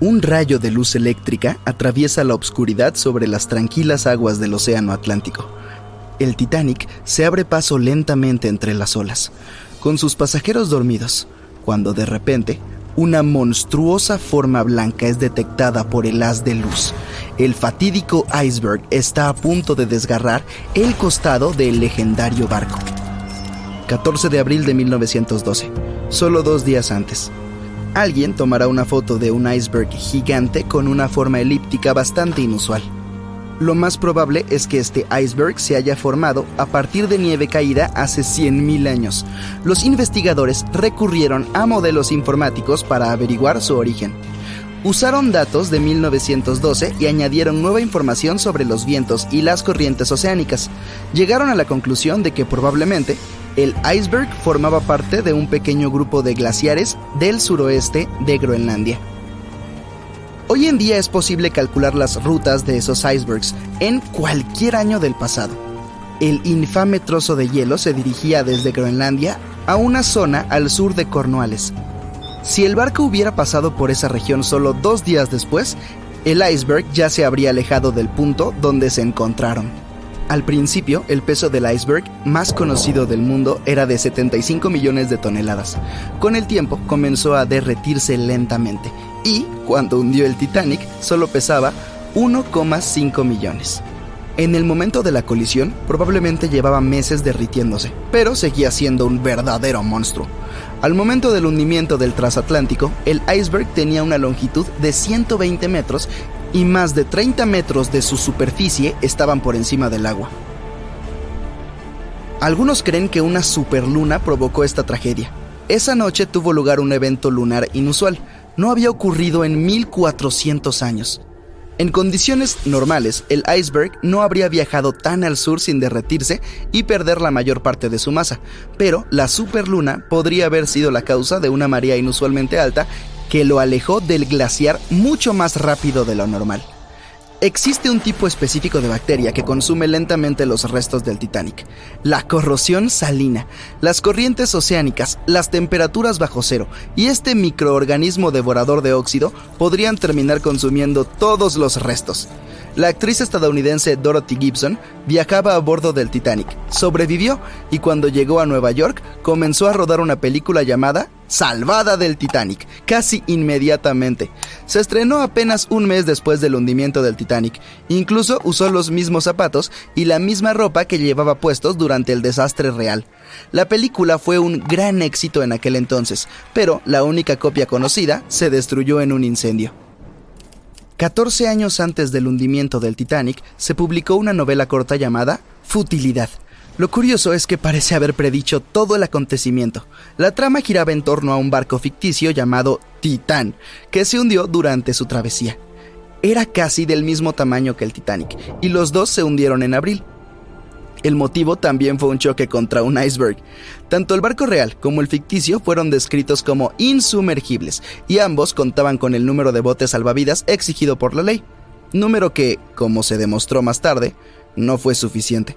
Un rayo de luz eléctrica atraviesa la oscuridad sobre las tranquilas aguas del Océano Atlántico. El Titanic se abre paso lentamente entre las olas, con sus pasajeros dormidos, cuando de repente una monstruosa forma blanca es detectada por el haz de luz. El fatídico iceberg está a punto de desgarrar el costado del legendario barco. 14 de abril de 1912, solo dos días antes. Alguien tomará una foto de un iceberg gigante con una forma elíptica bastante inusual. Lo más probable es que este iceberg se haya formado a partir de nieve caída hace 100.000 años. Los investigadores recurrieron a modelos informáticos para averiguar su origen. Usaron datos de 1912 y añadieron nueva información sobre los vientos y las corrientes oceánicas. Llegaron a la conclusión de que probablemente el iceberg formaba parte de un pequeño grupo de glaciares del suroeste de Groenlandia. Hoy en día es posible calcular las rutas de esos icebergs en cualquier año del pasado. El infame trozo de hielo se dirigía desde Groenlandia a una zona al sur de Cornualles. Si el barco hubiera pasado por esa región solo dos días después, el iceberg ya se habría alejado del punto donde se encontraron. Al principio, el peso del iceberg más conocido del mundo era de 75 millones de toneladas. Con el tiempo comenzó a derretirse lentamente y, cuando hundió el Titanic, solo pesaba 1,5 millones. En el momento de la colisión, probablemente llevaba meses derritiéndose, pero seguía siendo un verdadero monstruo. Al momento del hundimiento del transatlántico, el iceberg tenía una longitud de 120 metros y más de 30 metros de su superficie estaban por encima del agua. Algunos creen que una superluna provocó esta tragedia. Esa noche tuvo lugar un evento lunar inusual. No había ocurrido en 1400 años. En condiciones normales, el iceberg no habría viajado tan al sur sin derretirse y perder la mayor parte de su masa, pero la superluna podría haber sido la causa de una marea inusualmente alta que lo alejó del glaciar mucho más rápido de lo normal. Existe un tipo específico de bacteria que consume lentamente los restos del Titanic. La corrosión salina, las corrientes oceánicas, las temperaturas bajo cero y este microorganismo devorador de óxido podrían terminar consumiendo todos los restos. La actriz estadounidense Dorothy Gibson viajaba a bordo del Titanic, sobrevivió y cuando llegó a Nueva York comenzó a rodar una película llamada Salvada del Titanic, casi inmediatamente. Se estrenó apenas un mes después del hundimiento del Titanic. Incluso usó los mismos zapatos y la misma ropa que llevaba puestos durante el desastre real. La película fue un gran éxito en aquel entonces, pero la única copia conocida se destruyó en un incendio. 14 años antes del hundimiento del Titanic, se publicó una novela corta llamada Futilidad lo curioso es que parece haber predicho todo el acontecimiento. La trama giraba en torno a un barco ficticio llamado Titán, que se hundió durante su travesía. Era casi del mismo tamaño que el Titanic, y los dos se hundieron en abril. El motivo también fue un choque contra un iceberg. Tanto el barco real como el ficticio fueron descritos como insumergibles, y ambos contaban con el número de botes salvavidas exigido por la ley, número que, como se demostró más tarde, no fue suficiente.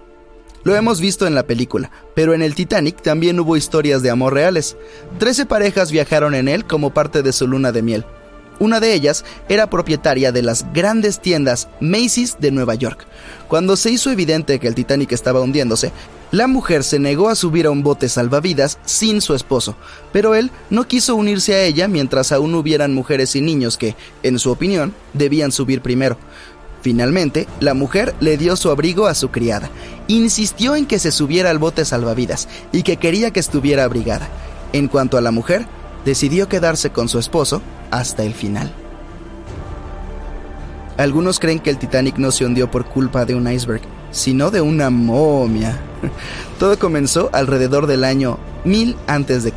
Lo hemos visto en la película, pero en el Titanic también hubo historias de amor reales. Trece parejas viajaron en él como parte de su luna de miel. Una de ellas era propietaria de las grandes tiendas Macy's de Nueva York. Cuando se hizo evidente que el Titanic estaba hundiéndose, la mujer se negó a subir a un bote salvavidas sin su esposo, pero él no quiso unirse a ella mientras aún hubieran mujeres y niños que, en su opinión, debían subir primero. Finalmente, la mujer le dio su abrigo a su criada, insistió en que se subiera al bote salvavidas y que quería que estuviera abrigada. En cuanto a la mujer, decidió quedarse con su esposo hasta el final. Algunos creen que el Titanic no se hundió por culpa de un iceberg, sino de una momia. Todo comenzó alrededor del año 1000 a.C.,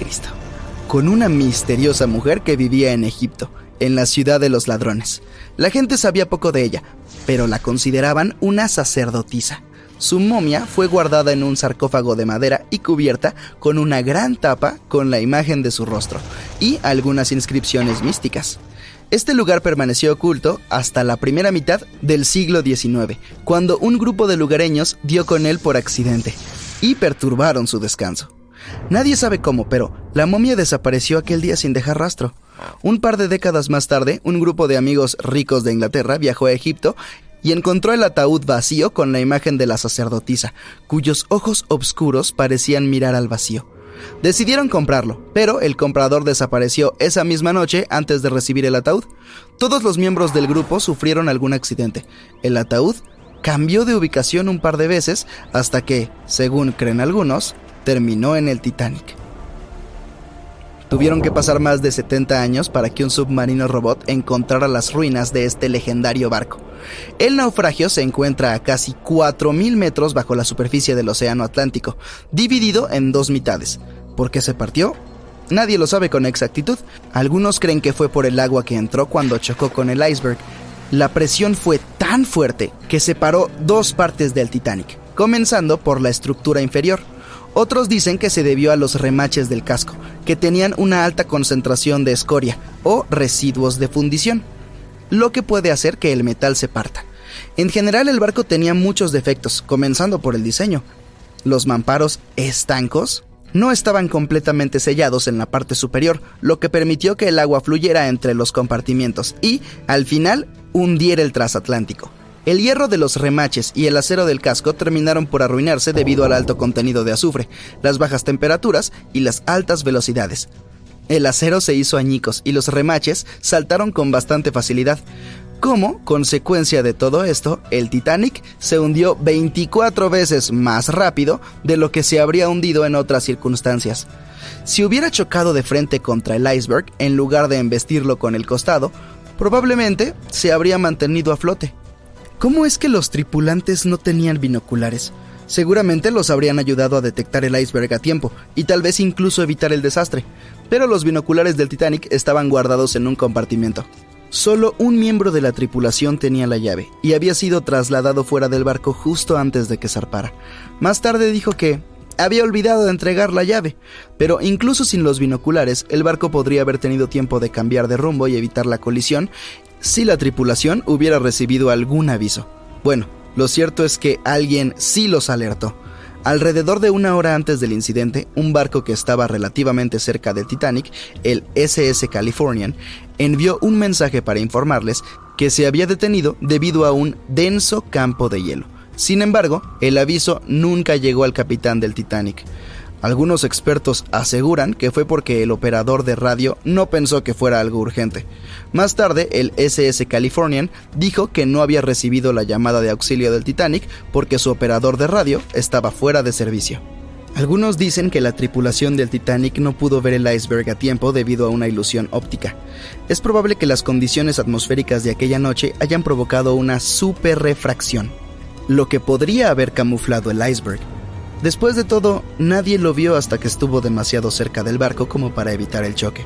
con una misteriosa mujer que vivía en Egipto, en la ciudad de los ladrones. La gente sabía poco de ella, pero la consideraban una sacerdotisa. Su momia fue guardada en un sarcófago de madera y cubierta con una gran tapa con la imagen de su rostro y algunas inscripciones místicas. Este lugar permaneció oculto hasta la primera mitad del siglo XIX, cuando un grupo de lugareños dio con él por accidente y perturbaron su descanso. Nadie sabe cómo, pero la momia desapareció aquel día sin dejar rastro. Un par de décadas más tarde, un grupo de amigos ricos de Inglaterra viajó a Egipto y encontró el ataúd vacío con la imagen de la sacerdotisa, cuyos ojos oscuros parecían mirar al vacío. Decidieron comprarlo, pero el comprador desapareció esa misma noche antes de recibir el ataúd. Todos los miembros del grupo sufrieron algún accidente. El ataúd cambió de ubicación un par de veces hasta que, según creen algunos, terminó en el Titanic. Tuvieron que pasar más de 70 años para que un submarino robot encontrara las ruinas de este legendario barco. El naufragio se encuentra a casi 4.000 metros bajo la superficie del Océano Atlántico, dividido en dos mitades. ¿Por qué se partió? Nadie lo sabe con exactitud. Algunos creen que fue por el agua que entró cuando chocó con el iceberg. La presión fue tan fuerte que separó dos partes del Titanic, comenzando por la estructura inferior. Otros dicen que se debió a los remaches del casco, que tenían una alta concentración de escoria o residuos de fundición, lo que puede hacer que el metal se parta. En general el barco tenía muchos defectos, comenzando por el diseño. Los mamparos estancos no estaban completamente sellados en la parte superior, lo que permitió que el agua fluyera entre los compartimientos y, al final, hundiera el transatlántico. El hierro de los remaches y el acero del casco terminaron por arruinarse debido al alto contenido de azufre, las bajas temperaturas y las altas velocidades. El acero se hizo añicos y los remaches saltaron con bastante facilidad. Como consecuencia de todo esto, el Titanic se hundió 24 veces más rápido de lo que se habría hundido en otras circunstancias. Si hubiera chocado de frente contra el iceberg en lugar de embestirlo con el costado, probablemente se habría mantenido a flote. ¿Cómo es que los tripulantes no tenían binoculares? Seguramente los habrían ayudado a detectar el iceberg a tiempo y tal vez incluso evitar el desastre, pero los binoculares del Titanic estaban guardados en un compartimento. Solo un miembro de la tripulación tenía la llave y había sido trasladado fuera del barco justo antes de que zarpara. Más tarde dijo que había olvidado de entregar la llave, pero incluso sin los binoculares, el barco podría haber tenido tiempo de cambiar de rumbo y evitar la colisión si la tripulación hubiera recibido algún aviso. Bueno, lo cierto es que alguien sí los alertó. Alrededor de una hora antes del incidente, un barco que estaba relativamente cerca del Titanic, el SS Californian, envió un mensaje para informarles que se había detenido debido a un denso campo de hielo. Sin embargo, el aviso nunca llegó al capitán del Titanic. Algunos expertos aseguran que fue porque el operador de radio no pensó que fuera algo urgente. Más tarde, el SS Californian dijo que no había recibido la llamada de auxilio del Titanic porque su operador de radio estaba fuera de servicio. Algunos dicen que la tripulación del Titanic no pudo ver el iceberg a tiempo debido a una ilusión óptica. Es probable que las condiciones atmosféricas de aquella noche hayan provocado una superrefracción, lo que podría haber camuflado el iceberg. Después de todo, nadie lo vio hasta que estuvo demasiado cerca del barco como para evitar el choque.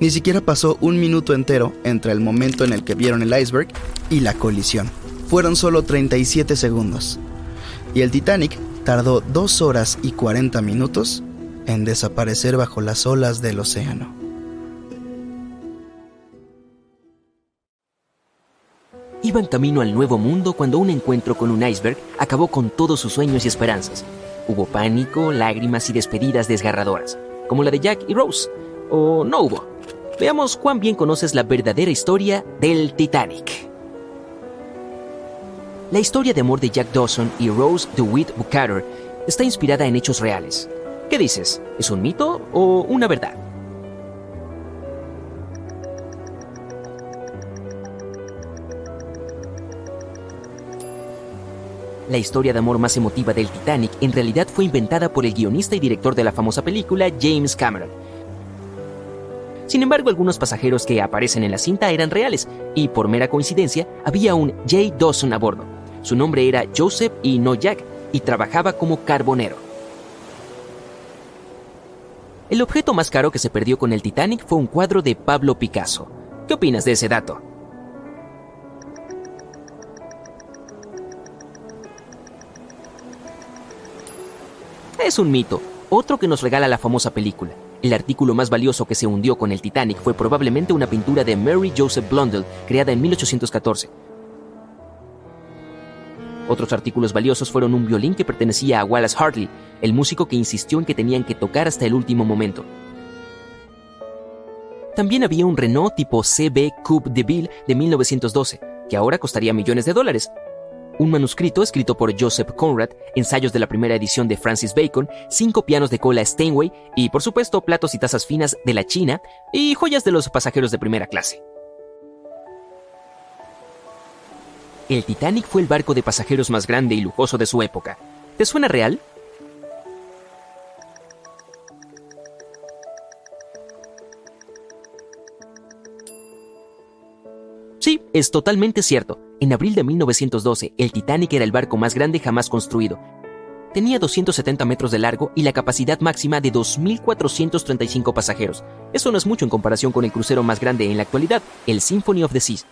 Ni siquiera pasó un minuto entero entre el momento en el que vieron el iceberg y la colisión. Fueron solo 37 segundos. Y el Titanic tardó 2 horas y 40 minutos en desaparecer bajo las olas del océano. Iban camino al nuevo mundo cuando un encuentro con un iceberg acabó con todos sus sueños y esperanzas. Hubo pánico, lágrimas y despedidas desgarradoras, como la de Jack y Rose. ¿O no hubo? Veamos cuán bien conoces la verdadera historia del Titanic. La historia de amor de Jack Dawson y Rose DeWitt Bucater está inspirada en hechos reales. ¿Qué dices? ¿Es un mito o una verdad? La historia de amor más emotiva del Titanic en realidad fue inventada por el guionista y director de la famosa película James Cameron. Sin embargo, algunos pasajeros que aparecen en la cinta eran reales, y por mera coincidencia, había un Jay Dawson a bordo. Su nombre era Joseph y no Jack, y trabajaba como carbonero. El objeto más caro que se perdió con el Titanic fue un cuadro de Pablo Picasso. ¿Qué opinas de ese dato? Es un mito, otro que nos regala la famosa película. El artículo más valioso que se hundió con el Titanic fue probablemente una pintura de Mary Joseph Blundell, creada en 1814. Otros artículos valiosos fueron un violín que pertenecía a Wallace Hartley, el músico que insistió en que tenían que tocar hasta el último momento. También había un Renault tipo CB Coupe de Ville de 1912, que ahora costaría millones de dólares. Un manuscrito escrito por Joseph Conrad, ensayos de la primera edición de Francis Bacon, cinco pianos de cola Steinway y, por supuesto, platos y tazas finas de la China y joyas de los pasajeros de primera clase. El Titanic fue el barco de pasajeros más grande y lujoso de su época. ¿Te suena real? Sí, es totalmente cierto. En abril de 1912, el Titanic era el barco más grande jamás construido. Tenía 270 metros de largo y la capacidad máxima de 2.435 pasajeros. Eso no es mucho en comparación con el crucero más grande en la actualidad, el Symphony of the Seas.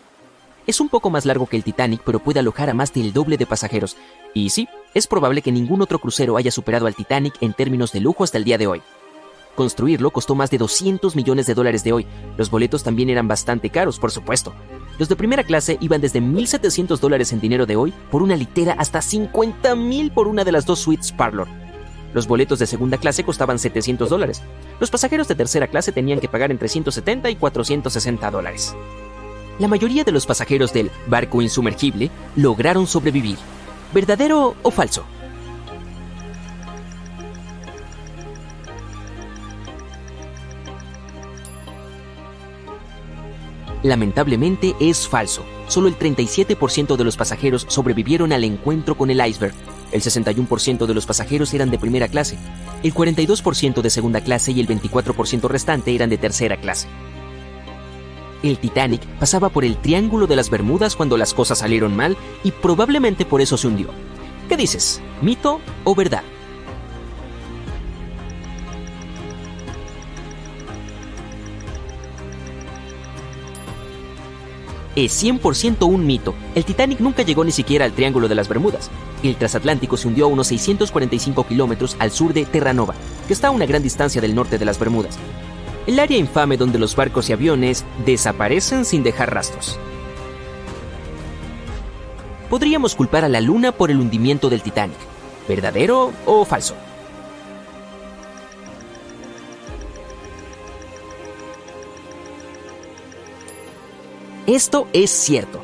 Es un poco más largo que el Titanic, pero puede alojar a más del doble de pasajeros. Y sí, es probable que ningún otro crucero haya superado al Titanic en términos de lujo hasta el día de hoy. Construirlo costó más de 200 millones de dólares de hoy. Los boletos también eran bastante caros, por supuesto. Los de primera clase iban desde 1.700 dólares en dinero de hoy por una litera hasta 50.000 por una de las dos suites Parlor. Los boletos de segunda clase costaban 700 dólares. Los pasajeros de tercera clase tenían que pagar entre 170 y 460 dólares. La mayoría de los pasajeros del barco insumergible lograron sobrevivir. ¿Verdadero o falso? Lamentablemente es falso. Solo el 37% de los pasajeros sobrevivieron al encuentro con el iceberg. El 61% de los pasajeros eran de primera clase, el 42% de segunda clase y el 24% restante eran de tercera clase. El Titanic pasaba por el Triángulo de las Bermudas cuando las cosas salieron mal y probablemente por eso se hundió. ¿Qué dices? ¿Mito o verdad? Es 100% un mito. El Titanic nunca llegó ni siquiera al Triángulo de las Bermudas. El transatlántico se hundió a unos 645 kilómetros al sur de Terranova, que está a una gran distancia del norte de las Bermudas. El área infame donde los barcos y aviones desaparecen sin dejar rastros. Podríamos culpar a la Luna por el hundimiento del Titanic. ¿Verdadero o falso? Esto es cierto.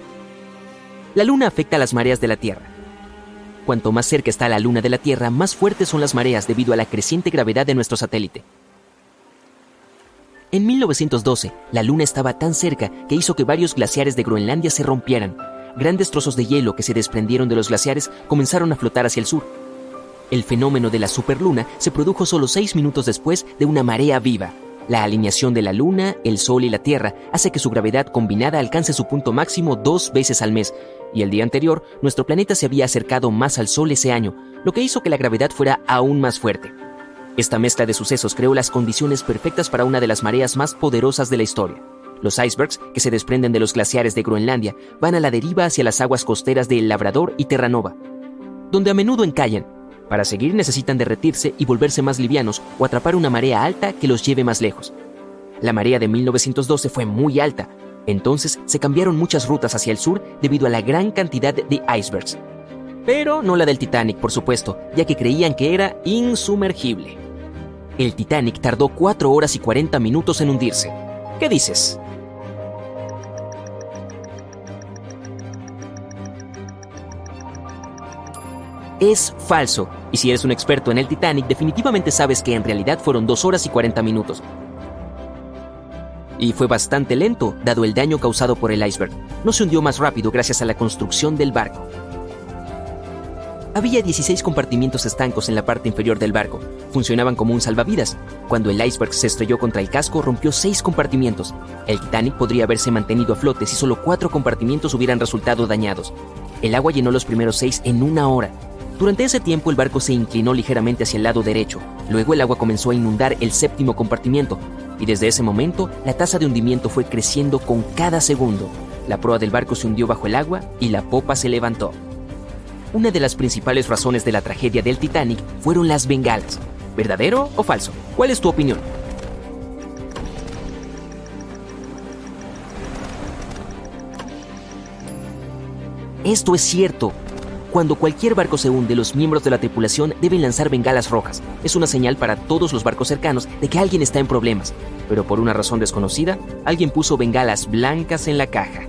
La Luna afecta a las mareas de la Tierra. Cuanto más cerca está la Luna de la Tierra, más fuertes son las mareas debido a la creciente gravedad de nuestro satélite. En 1912, la Luna estaba tan cerca que hizo que varios glaciares de Groenlandia se rompieran. Grandes trozos de hielo que se desprendieron de los glaciares comenzaron a flotar hacia el sur. El fenómeno de la superluna se produjo solo seis minutos después de una marea viva, la alineación de la Luna, el Sol y la Tierra hace que su gravedad combinada alcance su punto máximo dos veces al mes, y el día anterior nuestro planeta se había acercado más al Sol ese año, lo que hizo que la gravedad fuera aún más fuerte. Esta mezcla de sucesos creó las condiciones perfectas para una de las mareas más poderosas de la historia. Los icebergs, que se desprenden de los glaciares de Groenlandia, van a la deriva hacia las aguas costeras de El Labrador y Terranova, donde a menudo encallan, para seguir necesitan derretirse y volverse más livianos o atrapar una marea alta que los lleve más lejos. La marea de 1912 fue muy alta, entonces se cambiaron muchas rutas hacia el sur debido a la gran cantidad de icebergs. Pero no la del Titanic, por supuesto, ya que creían que era insumergible. El Titanic tardó 4 horas y 40 minutos en hundirse. ¿Qué dices? Es falso. Y si eres un experto en el Titanic, definitivamente sabes que en realidad fueron 2 horas y 40 minutos. Y fue bastante lento, dado el daño causado por el iceberg. No se hundió más rápido gracias a la construcción del barco. Había 16 compartimientos estancos en la parte inferior del barco. Funcionaban como un salvavidas. Cuando el iceberg se estrelló contra el casco, rompió 6 compartimientos. El Titanic podría haberse mantenido a flote si solo 4 compartimientos hubieran resultado dañados. El agua llenó los primeros 6 en una hora. Durante ese tiempo el barco se inclinó ligeramente hacia el lado derecho, luego el agua comenzó a inundar el séptimo compartimiento, y desde ese momento la tasa de hundimiento fue creciendo con cada segundo. La proa del barco se hundió bajo el agua y la popa se levantó. Una de las principales razones de la tragedia del Titanic fueron las bengalas. ¿Verdadero o falso? ¿Cuál es tu opinión? Esto es cierto, Cuando cualquier barco se hunde, los miembros de la tripulación deben lanzar bengalas rojas. Es una señal para todos los barcos cercanos de que alguien está en problemas. Pero por una razón desconocida, alguien puso bengalas blancas en la caja.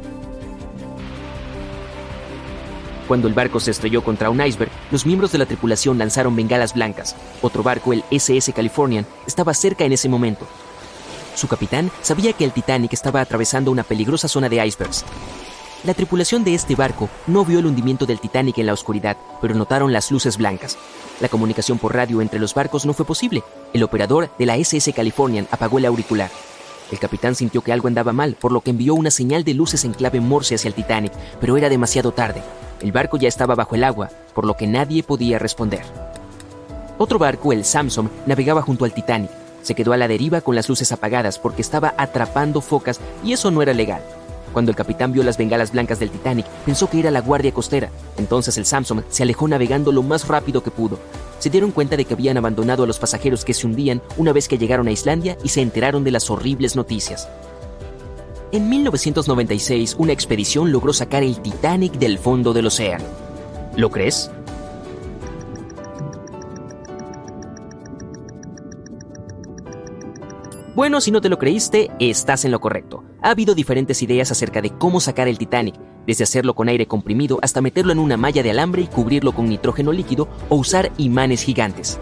Cuando el barco se estrelló contra un iceberg, los miembros de la tripulación lanzaron bengalas blancas. Otro barco, el SS Californian, estaba cerca en ese momento. Su capitán sabía que el Titanic estaba atravesando una peligrosa zona de icebergs. La tripulación de este barco no vio el hundimiento del Titanic en la oscuridad, pero notaron las luces blancas. La comunicación por radio entre los barcos no fue posible. El operador de la SS Californian apagó el auricular. El capitán sintió que algo andaba mal, por lo que envió una señal de luces en clave Morse hacia el Titanic, pero era demasiado tarde. El barco ya estaba bajo el agua, por lo que nadie podía responder. Otro barco, el Samson, navegaba junto al Titanic. Se quedó a la deriva con las luces apagadas porque estaba atrapando focas y eso no era legal. Cuando el capitán vio las bengalas blancas del Titanic, pensó que era la guardia costera. Entonces el Samson se alejó navegando lo más rápido que pudo. Se dieron cuenta de que habían abandonado a los pasajeros que se hundían una vez que llegaron a Islandia y se enteraron de las horribles noticias. En 1996, una expedición logró sacar el Titanic del fondo del océano. ¿Lo crees? Bueno, si no te lo creíste, estás en lo correcto. Ha habido diferentes ideas acerca de cómo sacar el Titanic, desde hacerlo con aire comprimido hasta meterlo en una malla de alambre y cubrirlo con nitrógeno líquido o usar imanes gigantes.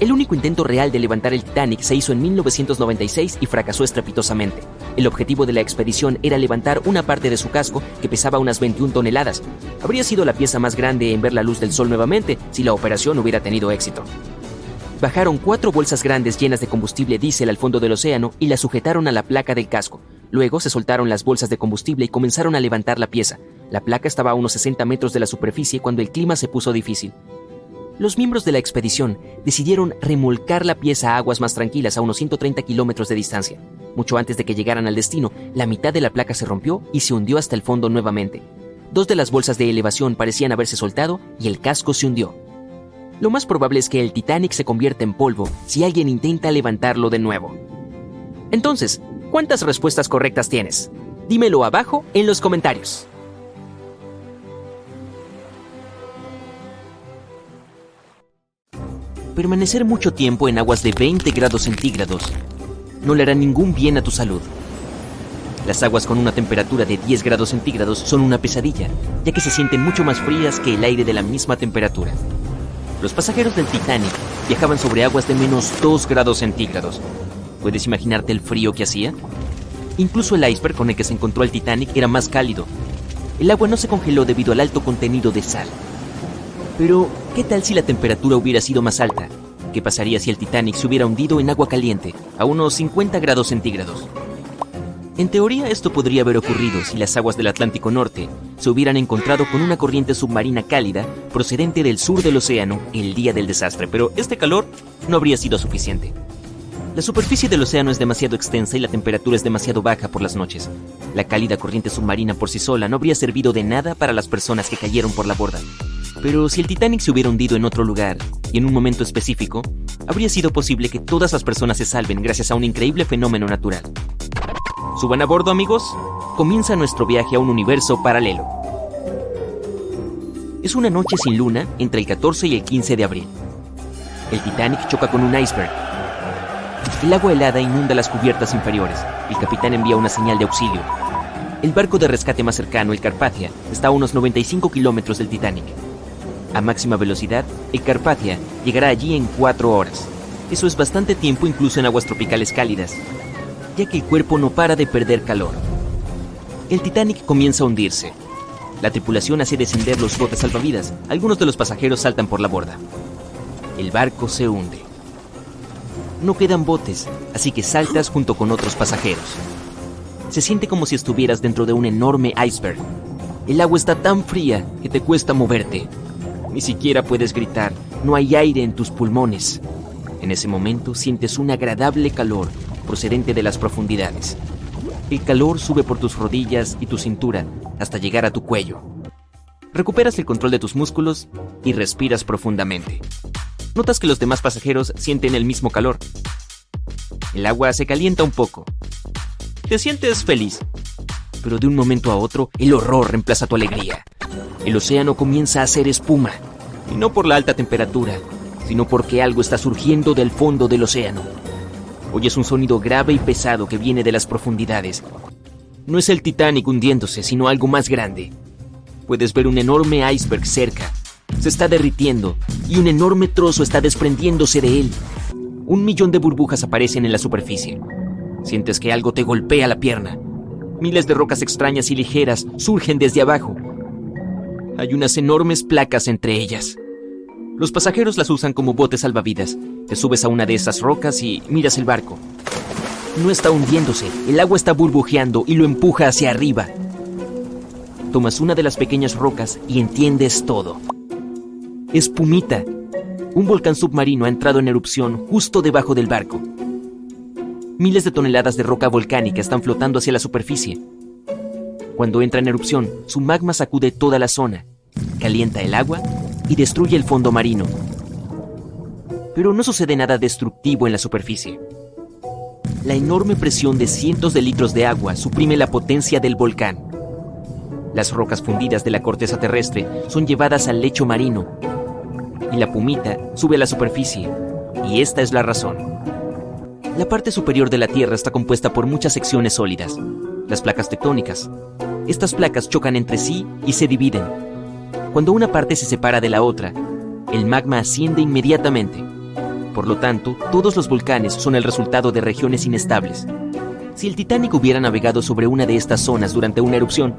El único intento real de levantar el Titanic se hizo en 1996 y fracasó estrepitosamente. El objetivo de la expedición era levantar una parte de su casco que pesaba unas 21 toneladas. Habría sido la pieza más grande en ver la luz del sol nuevamente si la operación hubiera tenido éxito bajaron cuatro bolsas grandes llenas de combustible diésel al fondo del océano y las sujetaron a la placa del casco. Luego se soltaron las bolsas de combustible y comenzaron a levantar la pieza. La placa estaba a unos 60 metros de la superficie cuando el clima se puso difícil. Los miembros de la expedición decidieron remolcar la pieza a aguas más tranquilas a unos 130 kilómetros de distancia. Mucho antes de que llegaran al destino, la mitad de la placa se rompió y se hundió hasta el fondo nuevamente. Dos de las bolsas de elevación parecían haberse soltado y el casco se hundió. Lo más probable es que el Titanic se convierta en polvo si alguien intenta levantarlo de nuevo. Entonces, ¿cuántas respuestas correctas tienes? Dímelo abajo en los comentarios. Permanecer mucho tiempo en aguas de 20 grados centígrados no le hará ningún bien a tu salud. Las aguas con una temperatura de 10 grados centígrados son una pesadilla, ya que se sienten mucho más frías que el aire de la misma temperatura. Los pasajeros del Titanic viajaban sobre aguas de menos 2 grados centígrados. ¿Puedes imaginarte el frío que hacía? Incluso el iceberg con el que se encontró el Titanic era más cálido. El agua no se congeló debido al alto contenido de sal. Pero, ¿qué tal si la temperatura hubiera sido más alta? ¿Qué pasaría si el Titanic se hubiera hundido en agua caliente, a unos 50 grados centígrados? En teoría esto podría haber ocurrido si las aguas del Atlántico Norte se hubieran encontrado con una corriente submarina cálida procedente del sur del océano el día del desastre, pero este calor no habría sido suficiente. La superficie del océano es demasiado extensa y la temperatura es demasiado baja por las noches. La cálida corriente submarina por sí sola no habría servido de nada para las personas que cayeron por la borda. Pero si el Titanic se hubiera hundido en otro lugar y en un momento específico, habría sido posible que todas las personas se salven gracias a un increíble fenómeno natural. Suban a bordo amigos, comienza nuestro viaje a un universo paralelo. Es una noche sin luna entre el 14 y el 15 de abril. El Titanic choca con un iceberg. El agua helada inunda las cubiertas inferiores. El capitán envía una señal de auxilio. El barco de rescate más cercano, el Carpathia, está a unos 95 kilómetros del Titanic. A máxima velocidad, el Carpathia llegará allí en 4 horas. Eso es bastante tiempo incluso en aguas tropicales cálidas, ya que el cuerpo no para de perder calor. El Titanic comienza a hundirse. La tripulación hace descender los botes salvavidas. Algunos de los pasajeros saltan por la borda. El barco se hunde. No quedan botes, así que saltas junto con otros pasajeros. Se siente como si estuvieras dentro de un enorme iceberg. El agua está tan fría que te cuesta moverte. Ni siquiera puedes gritar. No hay aire en tus pulmones. En ese momento sientes un agradable calor procedente de las profundidades. El calor sube por tus rodillas y tu cintura hasta llegar a tu cuello. Recuperas el control de tus músculos y respiras profundamente. Notas que los demás pasajeros sienten el mismo calor. El agua se calienta un poco. Te sientes feliz, pero de un momento a otro el horror reemplaza tu alegría. El océano comienza a hacer espuma, y no por la alta temperatura, sino porque algo está surgiendo del fondo del océano. Oyes un sonido grave y pesado que viene de las profundidades. No es el Titanic hundiéndose, sino algo más grande. Puedes ver un enorme iceberg cerca. Se está derritiendo y un enorme trozo está desprendiéndose de él. Un millón de burbujas aparecen en la superficie. Sientes que algo te golpea la pierna. Miles de rocas extrañas y ligeras surgen desde abajo. Hay unas enormes placas entre ellas. Los pasajeros las usan como botes salvavidas. Te subes a una de esas rocas y miras el barco. No está hundiéndose, el agua está burbujeando y lo empuja hacia arriba. Tomas una de las pequeñas rocas y entiendes todo. Es Pumita. Un volcán submarino ha entrado en erupción justo debajo del barco. Miles de toneladas de roca volcánica están flotando hacia la superficie. Cuando entra en erupción, su magma sacude toda la zona, calienta el agua y destruye el fondo marino. Pero no sucede nada destructivo en la superficie. La enorme presión de cientos de litros de agua suprime la potencia del volcán. Las rocas fundidas de la corteza terrestre son llevadas al lecho marino y la pumita sube a la superficie. Y esta es la razón. La parte superior de la Tierra está compuesta por muchas secciones sólidas, las placas tectónicas. Estas placas chocan entre sí y se dividen, cuando una parte se separa de la otra, el magma asciende inmediatamente. Por lo tanto, todos los volcanes son el resultado de regiones inestables. Si el Titanic hubiera navegado sobre una de estas zonas durante una erupción,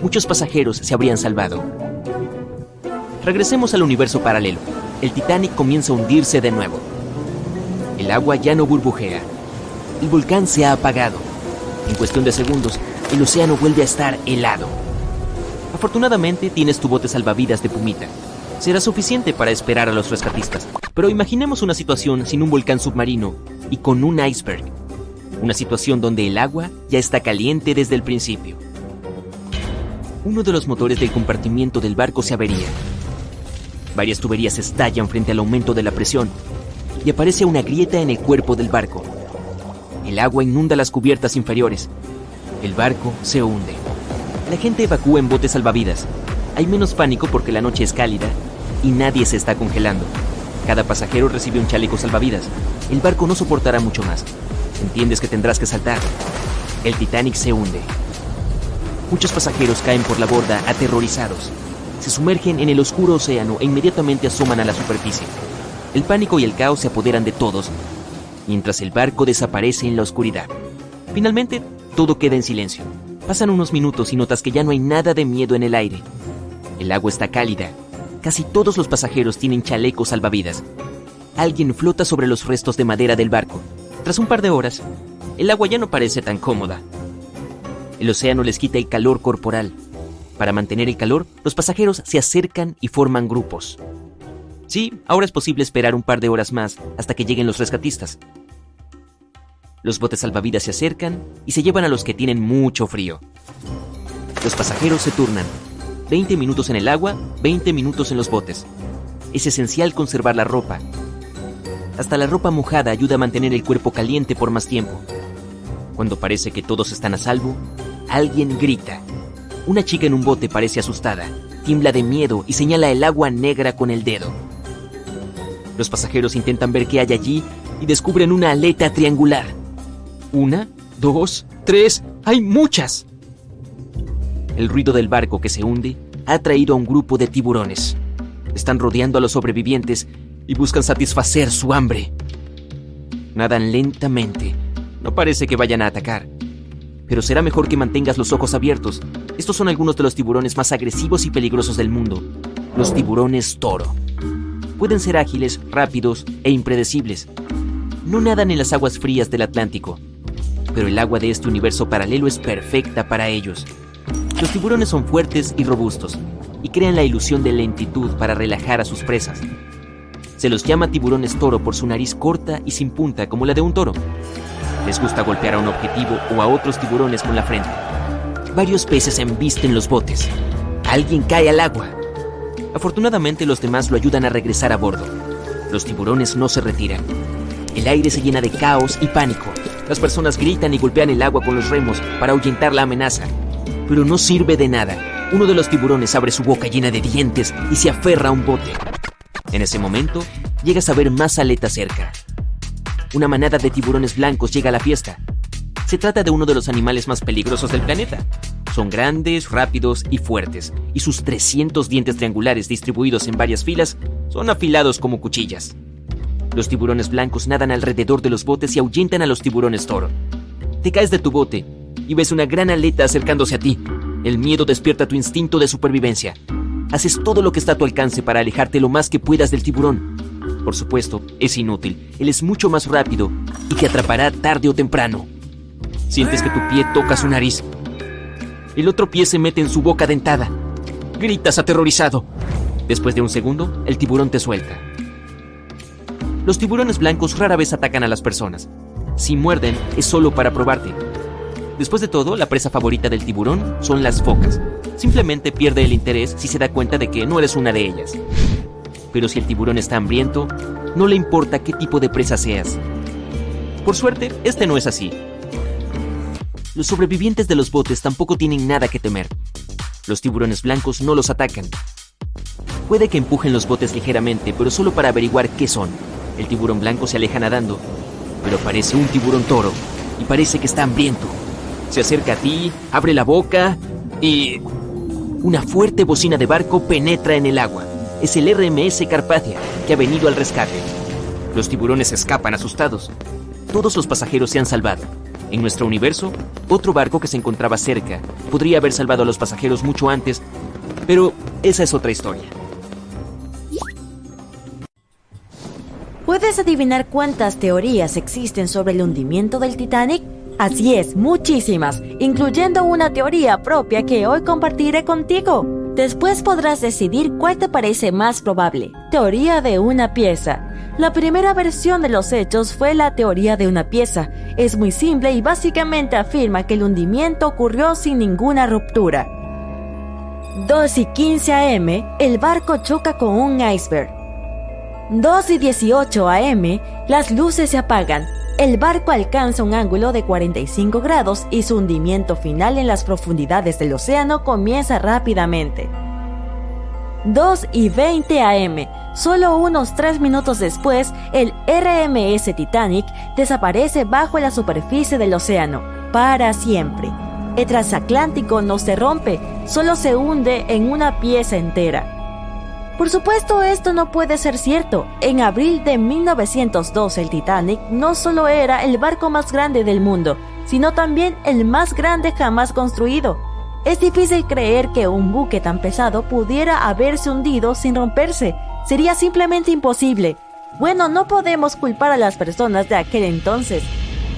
muchos pasajeros se habrían salvado. Regresemos al universo paralelo. El Titanic comienza a hundirse de nuevo. El agua ya no burbujea. El volcán se ha apagado. En cuestión de segundos, el océano vuelve a estar helado. Afortunadamente tienes tu bote salvavidas de pumita. Será suficiente para esperar a los rescatistas. Pero imaginemos una situación sin un volcán submarino y con un iceberg. Una situación donde el agua ya está caliente desde el principio. Uno de los motores del compartimiento del barco se avería. Varias tuberías estallan frente al aumento de la presión y aparece una grieta en el cuerpo del barco. El agua inunda las cubiertas inferiores. El barco se hunde. La gente evacúa en botes salvavidas. Hay menos pánico porque la noche es cálida y nadie se está congelando. Cada pasajero recibe un chaleco salvavidas. El barco no soportará mucho más. Entiendes que tendrás que saltar. El Titanic se hunde. Muchos pasajeros caen por la borda aterrorizados. Se sumergen en el oscuro océano e inmediatamente asoman a la superficie. El pánico y el caos se apoderan de todos, mientras el barco desaparece en la oscuridad. Finalmente, todo queda en silencio. Pasan unos minutos y notas que ya no hay nada de miedo en el aire. El agua está cálida. Casi todos los pasajeros tienen chalecos salvavidas. Alguien flota sobre los restos de madera del barco. Tras un par de horas, el agua ya no parece tan cómoda. El océano les quita el calor corporal. Para mantener el calor, los pasajeros se acercan y forman grupos. Sí, ahora es posible esperar un par de horas más hasta que lleguen los rescatistas. Los botes salvavidas se acercan y se llevan a los que tienen mucho frío. Los pasajeros se turnan. 20 minutos en el agua, 20 minutos en los botes. Es esencial conservar la ropa. Hasta la ropa mojada ayuda a mantener el cuerpo caliente por más tiempo. Cuando parece que todos están a salvo, alguien grita. Una chica en un bote parece asustada, tiembla de miedo y señala el agua negra con el dedo. Los pasajeros intentan ver qué hay allí y descubren una aleta triangular. Una, dos, tres, hay muchas. El ruido del barco que se hunde ha traído a un grupo de tiburones. Están rodeando a los sobrevivientes y buscan satisfacer su hambre. Nadan lentamente. No parece que vayan a atacar. Pero será mejor que mantengas los ojos abiertos. Estos son algunos de los tiburones más agresivos y peligrosos del mundo. Los tiburones toro. Pueden ser ágiles, rápidos e impredecibles. No nadan en las aguas frías del Atlántico pero el agua de este universo paralelo es perfecta para ellos. Los tiburones son fuertes y robustos, y crean la ilusión de lentitud para relajar a sus presas. Se los llama tiburones toro por su nariz corta y sin punta como la de un toro. Les gusta golpear a un objetivo o a otros tiburones con la frente. Varios peces embisten los botes. Alguien cae al agua. Afortunadamente los demás lo ayudan a regresar a bordo. Los tiburones no se retiran. El aire se llena de caos y pánico. Las personas gritan y golpean el agua con los remos para ahuyentar la amenaza. Pero no sirve de nada. uno de los tiburones abre su boca llena de dientes y se aferra a un bote. En ese momento, llegas a ver más aletas cerca. Una manada de tiburones blancos llega a la fiesta. Se trata de uno de los animales más peligrosos del planeta. Son grandes, rápidos y fuertes, y sus 300 dientes triangulares distribuidos en varias filas son afilados como cuchillas. Los tiburones blancos nadan alrededor de los botes y ahuyentan a los tiburones toro. Te caes de tu bote y ves una gran aleta acercándose a ti. El miedo despierta tu instinto de supervivencia. Haces todo lo que está a tu alcance para alejarte lo más que puedas del tiburón. Por supuesto, es inútil. Él es mucho más rápido y te atrapará tarde o temprano. Sientes que tu pie toca su nariz. El otro pie se mete en su boca dentada. Gritas aterrorizado. Después de un segundo, el tiburón te suelta. Los tiburones blancos rara vez atacan a las personas. Si muerden, es solo para probarte. Después de todo, la presa favorita del tiburón son las focas. Simplemente pierde el interés si se da cuenta de que no eres una de ellas. Pero si el tiburón está hambriento, no le importa qué tipo de presa seas. Por suerte, este no es así. Los sobrevivientes de los botes tampoco tienen nada que temer. Los tiburones blancos no los atacan. Puede que empujen los botes ligeramente, pero solo para averiguar qué son. El tiburón blanco se aleja nadando, pero parece un tiburón toro y parece que está hambriento. Se acerca a ti, abre la boca y... Una fuerte bocina de barco penetra en el agua. Es el RMS Carpathia, que ha venido al rescate. Los tiburones escapan asustados. Todos los pasajeros se han salvado. En nuestro universo, otro barco que se encontraba cerca podría haber salvado a los pasajeros mucho antes, pero esa es otra historia. ¿Puedes adivinar cuántas teorías existen sobre el hundimiento del Titanic? Así es, muchísimas, incluyendo una teoría propia que hoy compartiré contigo. Después podrás decidir cuál te parece más probable. Teoría de una pieza. La primera versión de los hechos fue la teoría de una pieza. Es muy simple y básicamente afirma que el hundimiento ocurrió sin ninguna ruptura. 2 y 15 am, el barco choca con un iceberg. 2 y 18 am, las luces se apagan. El barco alcanza un ángulo de 45 grados y su hundimiento final en las profundidades del océano comienza rápidamente. 2 y 20 am, solo unos 3 minutos después, el RMS Titanic desaparece bajo la superficie del océano, para siempre. El transatlántico no se rompe, solo se hunde en una pieza entera. Por supuesto, esto no puede ser cierto. En abril de 1902, el Titanic no solo era el barco más grande del mundo, sino también el más grande jamás construido. Es difícil creer que un buque tan pesado pudiera haberse hundido sin romperse. Sería simplemente imposible. Bueno, no podemos culpar a las personas de aquel entonces.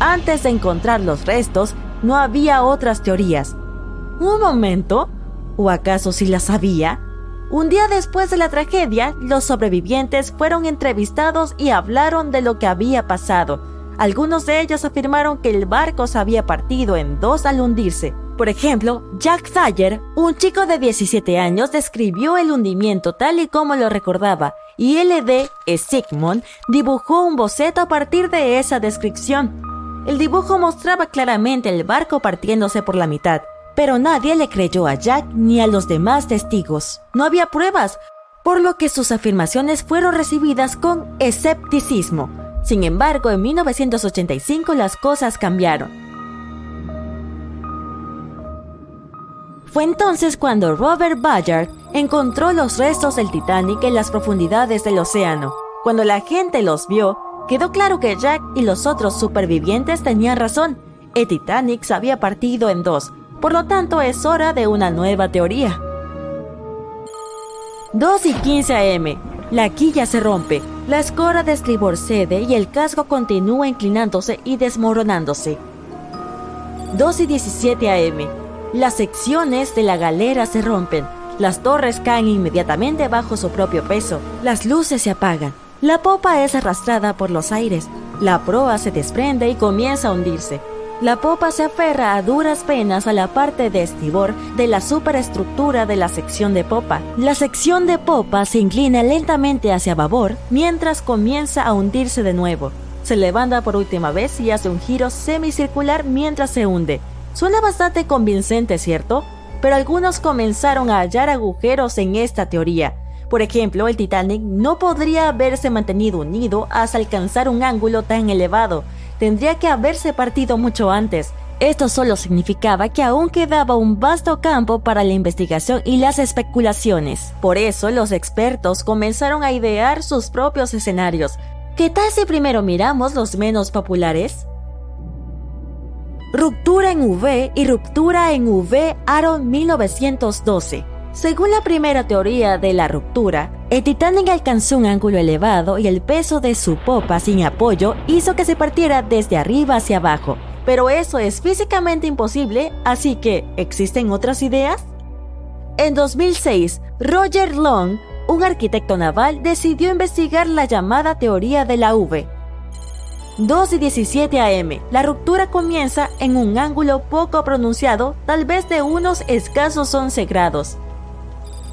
Antes de encontrar los restos, no había otras teorías. ¿Un momento? ¿O acaso si las había? Un día después de la tragedia, los sobrevivientes fueron entrevistados y hablaron de lo que había pasado. Algunos de ellos afirmaron que el barco se había partido en dos al hundirse. Por ejemplo, Jack Thayer, un chico de 17 años, describió el hundimiento tal y como lo recordaba, y LD Sigmund dibujó un boceto a partir de esa descripción. El dibujo mostraba claramente el barco partiéndose por la mitad, pero nadie le creyó a Jack ni a los demás testigos. No había pruebas, por lo que sus afirmaciones fueron recibidas con escepticismo. Sin embargo, en 1985 las cosas cambiaron. Fue entonces cuando Robert Ballard encontró los restos del Titanic en las profundidades del océano. Cuando la gente los vio, quedó claro que Jack y los otros supervivientes tenían razón. El Titanic se había partido en dos, por lo tanto, es hora de una nueva teoría. 2 y 15 am. La quilla se rompe, la escora de estribor cede y el casco continúa inclinándose y desmoronándose. 2 y 17 am. Las secciones de la galera se rompen. Las torres caen inmediatamente bajo su propio peso. Las luces se apagan. La popa es arrastrada por los aires. La proa se desprende y comienza a hundirse. La popa se aferra a duras penas a la parte de estribor de la superestructura de la sección de popa. La sección de popa se inclina lentamente hacia babor mientras comienza a hundirse de nuevo. Se levanta por última vez y hace un giro semicircular mientras se hunde. Suena bastante convincente, ¿cierto? pero algunos comenzaron a hallar agujeros en esta teoría. Por ejemplo, el Titanic no podría haberse mantenido unido hasta alcanzar un ángulo tan elevado, tendría que haberse partido mucho antes. Esto solo significaba que aún quedaba un vasto campo para la investigación y las especulaciones. Por eso los expertos comenzaron a idear sus propios escenarios. ¿Qué tal si primero miramos los menos populares? Ruptura en V y ruptura en V Aaron 1912. Según la primera teoría de la ruptura, el Titanic alcanzó un ángulo elevado y el peso de su popa sin apoyo hizo que se partiera desde arriba hacia abajo. Pero eso es físicamente imposible, así que ¿existen otras ideas? En 2006, Roger Long, un arquitecto naval, decidió investigar la llamada teoría de la V. 2 y 17 am, la ruptura comienza en un ángulo poco pronunciado, tal vez de unos escasos 11 grados.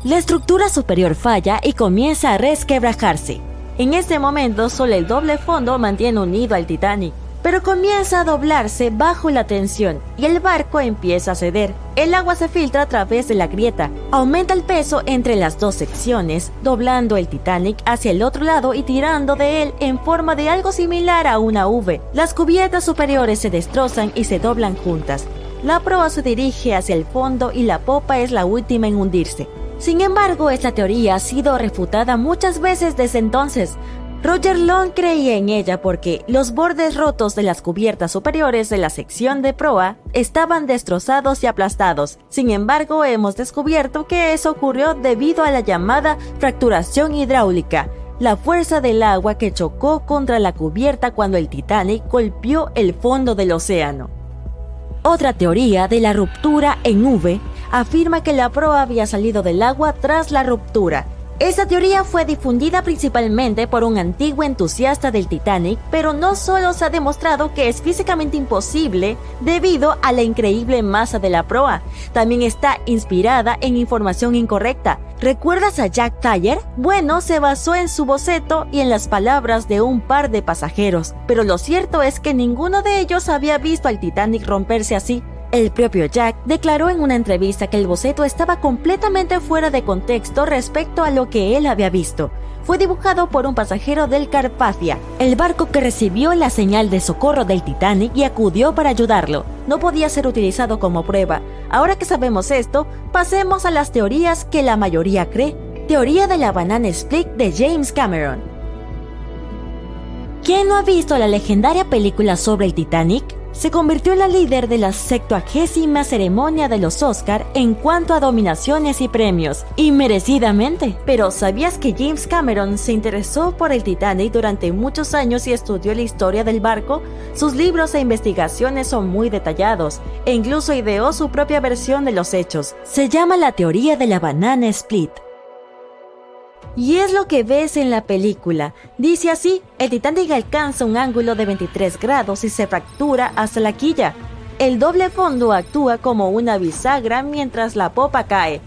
La estructura superior falla y comienza a resquebrajarse. En este momento, solo el doble fondo mantiene unido al Titanic pero comienza a doblarse bajo la tensión y el barco empieza a ceder. El agua se filtra a través de la grieta, aumenta el peso entre las dos secciones, doblando el Titanic hacia el otro lado y tirando de él en forma de algo similar a una V. Las cubiertas superiores se destrozan y se doblan juntas. La proa se dirige hacia el fondo y la popa es la última en hundirse. Sin embargo, esta teoría ha sido refutada muchas veces desde entonces, Roger Long creía en ella porque los bordes rotos de las cubiertas superiores de la sección de proa estaban destrozados y aplastados. Sin embargo, hemos descubierto que eso ocurrió debido a la llamada fracturación hidráulica, la fuerza del agua que chocó contra la cubierta cuando el Titanic golpeó el fondo del océano. Otra teoría de la ruptura en V afirma que la proa había salido del agua tras la ruptura esta teoría fue difundida principalmente por un antiguo entusiasta del Titanic, pero no solo se ha demostrado que es físicamente imposible debido a la increíble masa de la proa, también está inspirada en información incorrecta. ¿Recuerdas a Jack Thayer? Bueno, se basó en su boceto y en las palabras de un par de pasajeros, pero lo cierto es que ninguno de ellos había visto al Titanic romperse así. El propio Jack declaró en una entrevista que el boceto estaba completamente fuera de contexto respecto a lo que él había visto. Fue dibujado por un pasajero del Carpathia, el barco que recibió la señal de socorro del Titanic y acudió para ayudarlo. No podía ser utilizado como prueba. Ahora que sabemos esto, pasemos a las teorías que la mayoría cree. Teoría de la banana split de James Cameron. ¿Quién no ha visto la legendaria película sobre el Titanic? Se convirtió en la líder de la 70 ceremonia de los Oscar en cuanto a dominaciones y premios, y merecidamente. Pero ¿sabías que James Cameron se interesó por el Titanic durante muchos años y estudió la historia del barco? Sus libros e investigaciones son muy detallados, e incluso ideó su propia versión de los hechos. Se llama la teoría de la banana split. Y es lo que ves en la película. Dice así, el Titanic alcanza un ángulo de 23 grados y se fractura hasta la quilla. El doble fondo actúa como una bisagra mientras la popa cae.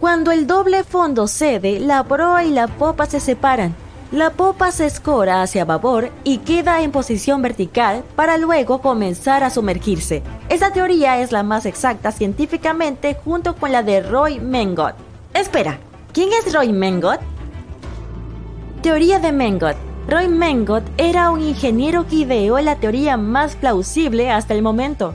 Cuando el doble fondo cede, la proa y la popa se separan. La popa se escora hacia babor y queda en posición vertical para luego comenzar a sumergirse. Esta teoría es la más exacta científicamente junto con la de Roy Mengot. Espera, ¿quién es Roy Mengot? Teoría de Mengot. Roy Mengot era un ingeniero que ideó la teoría más plausible hasta el momento.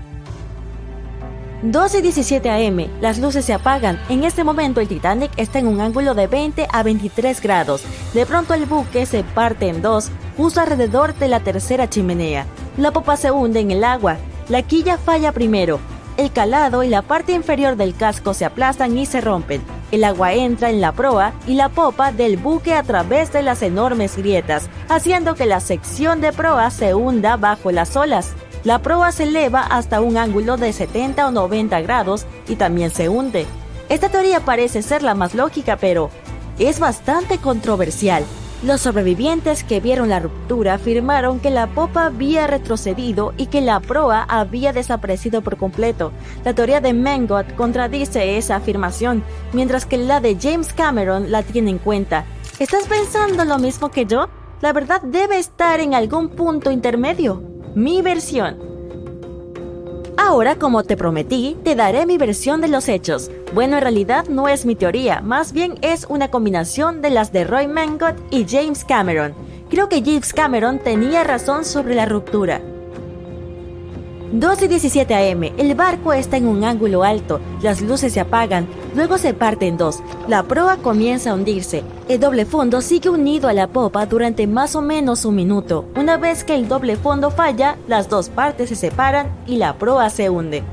12 y 17 am, las luces se apagan. En este momento el Titanic está en un ángulo de 20 a 23 grados. De pronto el buque se parte en dos, justo alrededor de la tercera chimenea. La popa se hunde en el agua. La quilla falla primero. El calado y la parte inferior del casco se aplastan y se rompen. El agua entra en la proa y la popa del buque a través de las enormes grietas, haciendo que la sección de proa se hunda bajo las olas. La proa se eleva hasta un ángulo de 70 o 90 grados y también se hunde. Esta teoría parece ser la más lógica, pero es bastante controversial. Los sobrevivientes que vieron la ruptura afirmaron que la popa había retrocedido y que la proa había desaparecido por completo. La teoría de Mengot contradice esa afirmación, mientras que la de James Cameron la tiene en cuenta. ¿Estás pensando lo mismo que yo? La verdad debe estar en algún punto intermedio. Mi versión. Ahora, como te prometí, te daré mi versión de los hechos. Bueno, en realidad no es mi teoría, más bien es una combinación de las de Roy Mangot y James Cameron. Creo que James Cameron tenía razón sobre la ruptura. 2 y 17 am, el barco está en un ángulo alto, las luces se apagan, luego se parte en dos, la proa comienza a hundirse, el doble fondo sigue unido a la popa durante más o menos un minuto, una vez que el doble fondo falla, las dos partes se separan y la proa se hunde.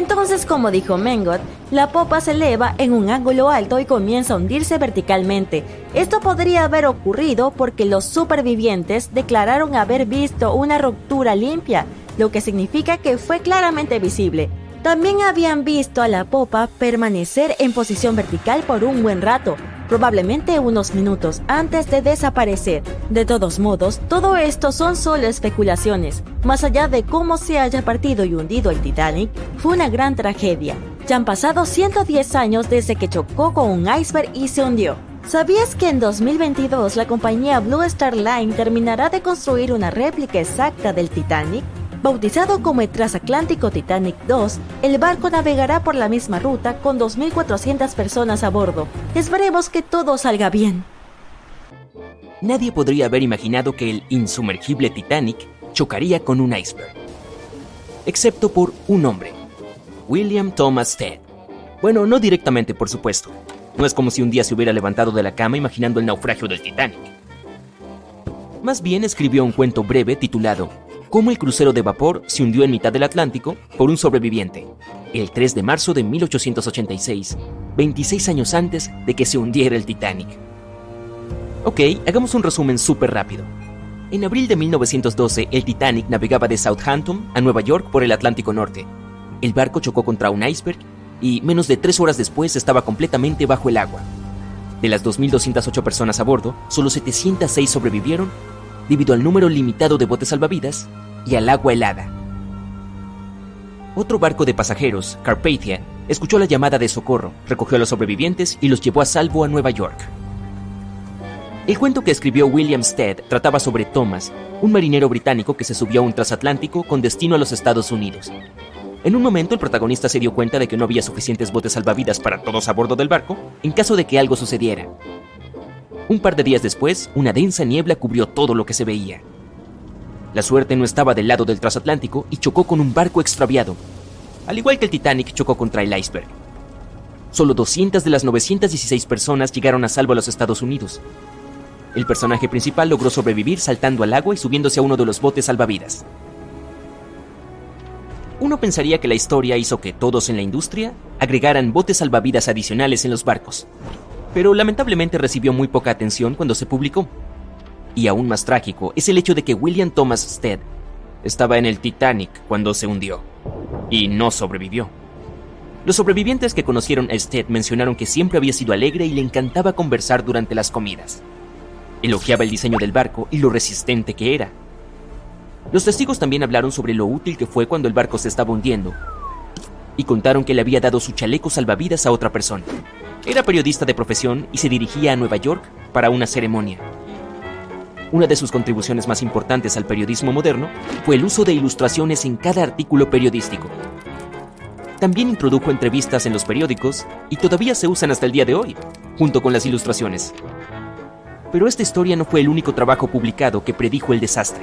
Entonces, como dijo Mengot, la popa se eleva en un ángulo alto y comienza a hundirse verticalmente. Esto podría haber ocurrido porque los supervivientes declararon haber visto una ruptura limpia, lo que significa que fue claramente visible. También habían visto a la popa permanecer en posición vertical por un buen rato, probablemente unos minutos antes de desaparecer. De todos modos, todo esto son solo especulaciones. Más allá de cómo se haya partido y hundido el Titanic, fue una gran tragedia. Ya han pasado 110 años desde que chocó con un iceberg y se hundió. ¿Sabías que en 2022 la compañía Blue Star Line terminará de construir una réplica exacta del Titanic? Bautizado como el Transatlántico Titanic 2, el barco navegará por la misma ruta con 2.400 personas a bordo. Esperemos que todo salga bien. Nadie podría haber imaginado que el insumergible Titanic chocaría con un iceberg. Excepto por un hombre, William Thomas Stead. Bueno, no directamente, por supuesto. No es como si un día se hubiera levantado de la cama imaginando el naufragio del Titanic. Más bien escribió un cuento breve titulado cómo el crucero de vapor se hundió en mitad del Atlántico por un sobreviviente, el 3 de marzo de 1886, 26 años antes de que se hundiera el Titanic. Ok, hagamos un resumen súper rápido. En abril de 1912, el Titanic navegaba de Southampton a Nueva York por el Atlántico Norte. El barco chocó contra un iceberg y menos de tres horas después estaba completamente bajo el agua. De las 2.208 personas a bordo, solo 706 sobrevivieron debido al número limitado de botes salvavidas y al agua helada. Otro barco de pasajeros, Carpathia, escuchó la llamada de socorro, recogió a los sobrevivientes y los llevó a salvo a Nueva York. El cuento que escribió William Stead trataba sobre Thomas, un marinero británico que se subió a un transatlántico con destino a los Estados Unidos. En un momento el protagonista se dio cuenta de que no había suficientes botes salvavidas para todos a bordo del barco en caso de que algo sucediera, un par de días después, una densa niebla cubrió todo lo que se veía. La suerte no estaba del lado del transatlántico y chocó con un barco extraviado, al igual que el Titanic chocó contra el iceberg. Solo 200 de las 916 personas llegaron a salvo a los Estados Unidos. El personaje principal logró sobrevivir saltando al agua y subiéndose a uno de los botes salvavidas. Uno pensaría que la historia hizo que todos en la industria agregaran botes salvavidas adicionales en los barcos, pero lamentablemente recibió muy poca atención cuando se publicó. Y aún más trágico es el hecho de que William Thomas Stead estaba en el Titanic cuando se hundió, y no sobrevivió. Los sobrevivientes que conocieron a Stead mencionaron que siempre había sido alegre y le encantaba conversar durante las comidas. Elogiaba el diseño del barco y lo resistente que era. Los testigos también hablaron sobre lo útil que fue cuando el barco se estaba hundiendo, y contaron que le había dado su chaleco salvavidas a otra persona. Era periodista de profesión y se dirigía a Nueva York para una ceremonia. Una de sus contribuciones más importantes al periodismo moderno fue el uso de ilustraciones en cada artículo periodístico. También introdujo entrevistas en los periódicos y todavía se usan hasta el día de hoy, junto con las ilustraciones. Pero esta historia no fue el único trabajo publicado que predijo el desastre.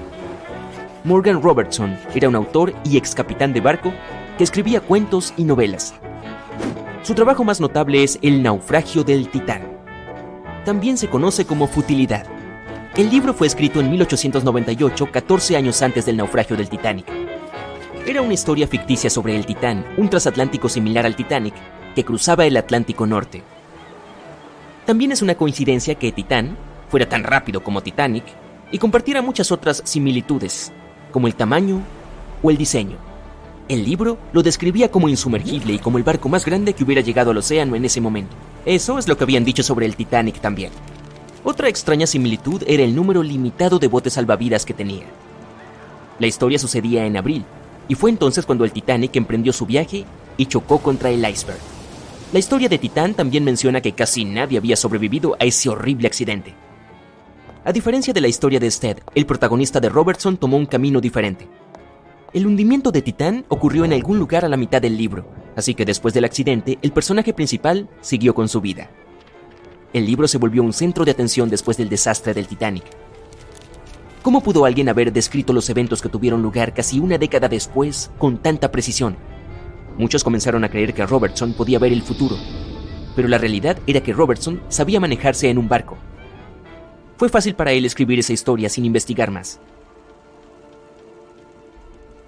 Morgan Robertson era un autor y ex capitán de barco que escribía cuentos y novelas. Su trabajo más notable es El naufragio del Titán. También se conoce como Futilidad. El libro fue escrito en 1898, 14 años antes del naufragio del Titanic. Era una historia ficticia sobre el Titán, un transatlántico similar al Titanic, que cruzaba el Atlántico Norte. También es una coincidencia que Titán fuera tan rápido como Titanic y compartiera muchas otras similitudes, como el tamaño o el diseño. El libro lo describía como insumergible y como el barco más grande que hubiera llegado al océano en ese momento. Eso es lo que habían dicho sobre el Titanic también. Otra extraña similitud era el número limitado de botes salvavidas que tenía. La historia sucedía en abril, y fue entonces cuando el Titanic emprendió su viaje y chocó contra el iceberg. La historia de Titán también menciona que casi nadie había sobrevivido a ese horrible accidente. A diferencia de la historia de Stead, el protagonista de Robertson tomó un camino diferente El hundimiento de Titán ocurrió en algún lugar a la mitad del libro, así que después del accidente, el personaje principal siguió con su vida. El libro se volvió un centro de atención después del desastre del Titanic. ¿Cómo pudo alguien haber descrito los eventos que tuvieron lugar casi una década después con tanta precisión? Muchos comenzaron a creer que Robertson podía ver el futuro, pero la realidad era que Robertson sabía manejarse en un barco. Fue fácil para él escribir esa historia sin investigar más.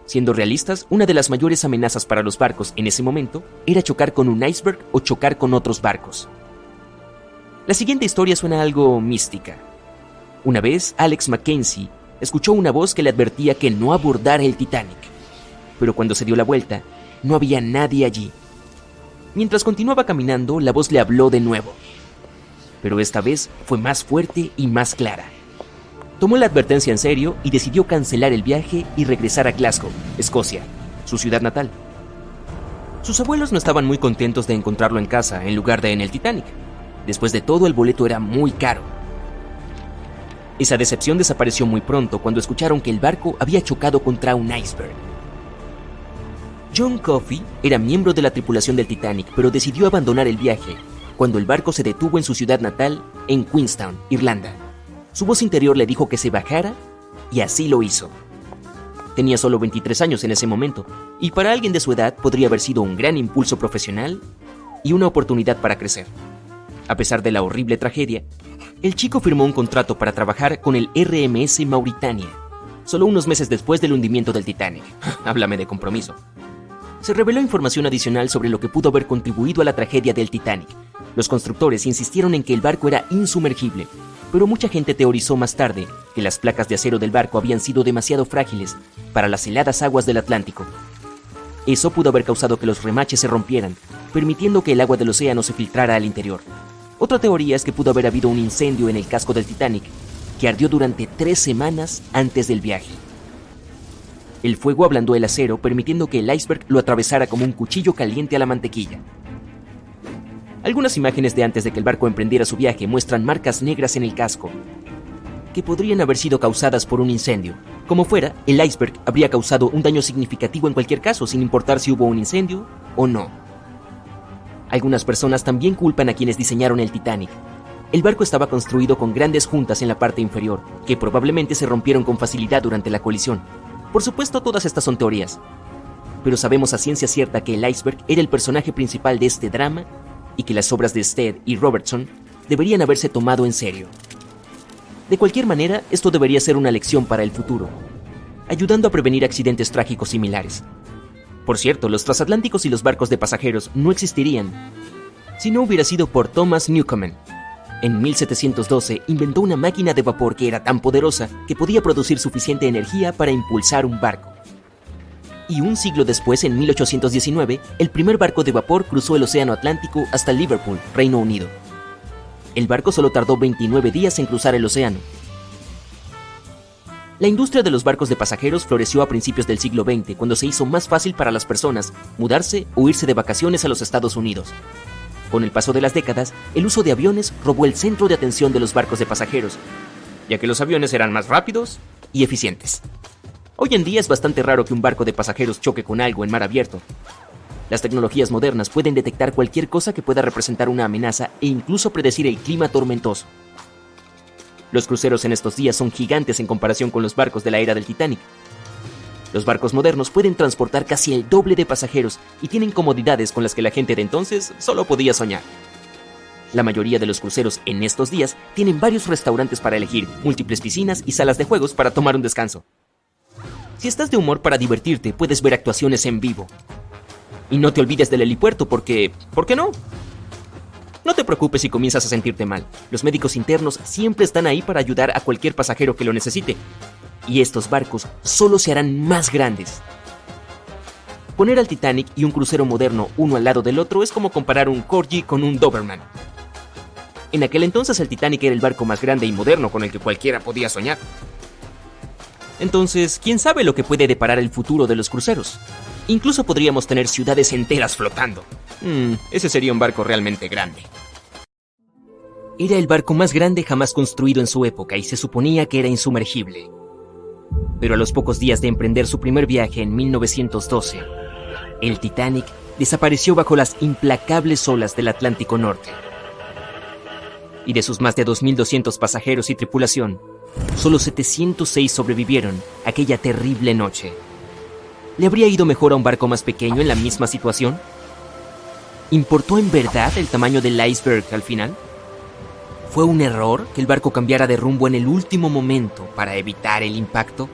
Siendo realistas, una de las mayores amenazas para los barcos en ese momento era chocar con un iceberg o chocar con otros barcos. La siguiente historia suena algo mística. Una vez, Alex Mackenzie escuchó una voz que le advertía que no abordara el Titanic. Pero cuando se dio la vuelta, no había nadie allí. Mientras continuaba caminando, la voz le habló de nuevo. Pero esta vez fue más fuerte y más clara. Tomó la advertencia en serio y decidió cancelar el viaje y regresar a Glasgow, Escocia, su ciudad natal. Sus abuelos no estaban muy contentos de encontrarlo en casa en lugar de en el Titanic. Después de todo, el boleto era muy caro. Esa decepción desapareció muy pronto cuando escucharon que el barco había chocado contra un iceberg. John Coffey era miembro de la tripulación del Titanic, pero decidió abandonar el viaje cuando el barco se detuvo en su ciudad natal, en Queenstown, Irlanda. Su voz interior le dijo que se bajara y así lo hizo. Tenía solo 23 años en ese momento, y para alguien de su edad podría haber sido un gran impulso profesional y una oportunidad para crecer. A pesar de la horrible tragedia, el chico firmó un contrato para trabajar con el RMS Mauritania, solo unos meses después del hundimiento del Titanic. Háblame de compromiso. Se reveló información adicional sobre lo que pudo haber contribuido a la tragedia del Titanic. Los constructores insistieron en que el barco era insumergible, pero mucha gente teorizó más tarde que las placas de acero del barco habían sido demasiado frágiles para las heladas aguas del Atlántico. Eso pudo haber causado que los remaches se rompieran, permitiendo que el agua del océano se filtrara al interior. Otra teoría es que pudo haber habido un incendio en el casco del Titanic, que ardió durante tres semanas antes del viaje. El fuego ablandó el acero, permitiendo que el iceberg lo atravesara como un cuchillo caliente a la mantequilla. Algunas imágenes de antes de que el barco emprendiera su viaje muestran marcas negras en el casco, que podrían haber sido causadas por un incendio. Como fuera, el iceberg habría causado un daño significativo en cualquier caso, sin importar si hubo un incendio o no. Algunas personas también culpan a quienes diseñaron el Titanic. El barco estaba construido con grandes juntas en la parte inferior, que probablemente se rompieron con facilidad durante la colisión. Por supuesto, todas estas son teorías. Pero sabemos a ciencia cierta que el iceberg era el personaje principal de este drama y que las obras de Stead y Robertson deberían haberse tomado en serio. De cualquier manera, esto debería ser una lección para el futuro, ayudando a prevenir accidentes trágicos similares. Por cierto, los transatlánticos y los barcos de pasajeros no existirían si no hubiera sido por Thomas Newcomen. En 1712 inventó una máquina de vapor que era tan poderosa que podía producir suficiente energía para impulsar un barco y un siglo después, en 1819, el primer barco de vapor cruzó el Océano Atlántico hasta Liverpool, Reino Unido. El barco solo tardó 29 días en cruzar el océano. La industria de los barcos de pasajeros floreció a principios del siglo XX, cuando se hizo más fácil para las personas mudarse o irse de vacaciones a los Estados Unidos. Con el paso de las décadas, el uso de aviones robó el centro de atención de los barcos de pasajeros, ya que los aviones eran más rápidos y eficientes. Hoy en día es bastante raro que un barco de pasajeros choque con algo en mar abierto. Las tecnologías modernas pueden detectar cualquier cosa que pueda representar una amenaza e incluso predecir el clima tormentoso. Los cruceros en estos días son gigantes en comparación con los barcos de la era del Titanic. Los barcos modernos pueden transportar casi el doble de pasajeros y tienen comodidades con las que la gente de entonces solo podía soñar. La mayoría de los cruceros en estos días tienen varios restaurantes para elegir, múltiples piscinas y salas de juegos para tomar un descanso. Si estás de humor para divertirte, puedes ver actuaciones en vivo. Y no te olvides del helipuerto porque... ¿Por qué no? No te preocupes si comienzas a sentirte mal. Los médicos internos siempre están ahí para ayudar a cualquier pasajero que lo necesite. Y estos barcos solo se harán más grandes. Poner al Titanic y un crucero moderno uno al lado del otro es como comparar un Corgi con un Doberman. En aquel entonces el Titanic era el barco más grande y moderno con el que cualquiera podía soñar. Entonces, ¿quién sabe lo que puede deparar el futuro de los cruceros? Incluso podríamos tener ciudades enteras flotando. Hmm, ese sería un barco realmente grande. Era el barco más grande jamás construido en su época y se suponía que era insumergible. Pero a los pocos días de emprender su primer viaje en 1912, el Titanic desapareció bajo las implacables olas del Atlántico Norte. Y de sus más de 2.200 pasajeros y tripulación, solo 706 sobrevivieron aquella terrible noche. ¿Le habría ido mejor a un barco más pequeño en la misma situación? ¿Importó en verdad el tamaño del iceberg al final? ¿Fue un error que el barco cambiara de rumbo en el último momento para evitar el impacto?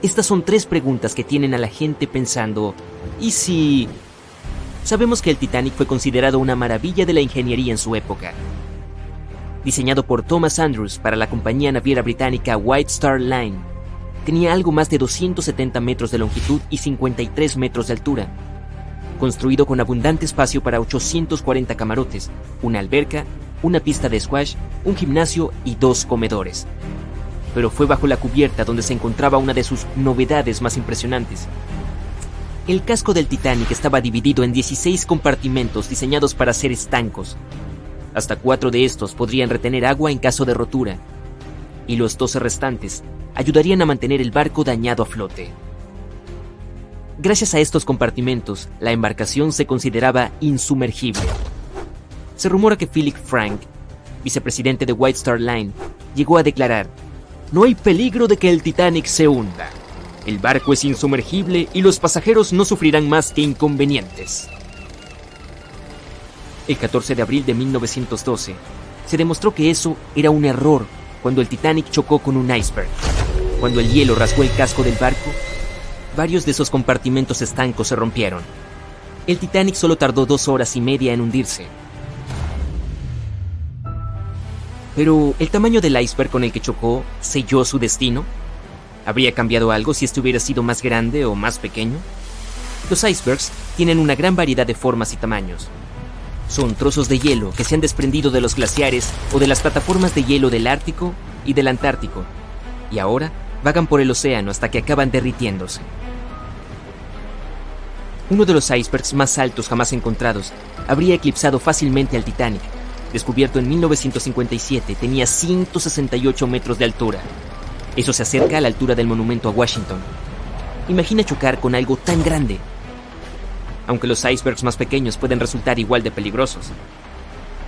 Estas son tres preguntas que tienen a la gente pensando, ¿y si... Sabemos que el Titanic fue considerado una maravilla de la ingeniería en su época. Diseñado por Thomas Andrews para la compañía naviera británica White Star Line, tenía algo más de 270 metros de longitud y 53 metros de altura. Construido con abundante espacio para 840 camarotes, una alberca, una pista de squash, un gimnasio y dos comedores pero fue bajo la cubierta donde se encontraba una de sus novedades más impresionantes. El casco del Titanic estaba dividido en 16 compartimentos diseñados para ser estancos. Hasta cuatro de estos podrían retener agua en caso de rotura, y los 12 restantes ayudarían a mantener el barco dañado a flote. Gracias a estos compartimentos, la embarcación se consideraba insumergible. Se rumora que Philip Frank, vicepresidente de White Star Line, llegó a declarar no hay peligro de que el Titanic se hunda. El barco es insumergible y los pasajeros no sufrirán más que inconvenientes. El 14 de abril de 1912, se demostró que eso era un error cuando el Titanic chocó con un iceberg. Cuando el hielo rasgó el casco del barco, varios de esos compartimentos estancos se rompieron. El Titanic solo tardó dos horas y media en hundirse, Pero, ¿el tamaño del iceberg con el que chocó selló su destino? ¿Habría cambiado algo si este hubiera sido más grande o más pequeño? Los icebergs tienen una gran variedad de formas y tamaños. Son trozos de hielo que se han desprendido de los glaciares o de las plataformas de hielo del Ártico y del Antártico, y ahora vagan por el océano hasta que acaban derritiéndose. Uno de los icebergs más altos jamás encontrados habría eclipsado fácilmente al Titanic, descubierto en 1957, tenía 168 metros de altura. Eso se acerca a la altura del monumento a Washington. Imagina chocar con algo tan grande. Aunque los icebergs más pequeños pueden resultar igual de peligrosos.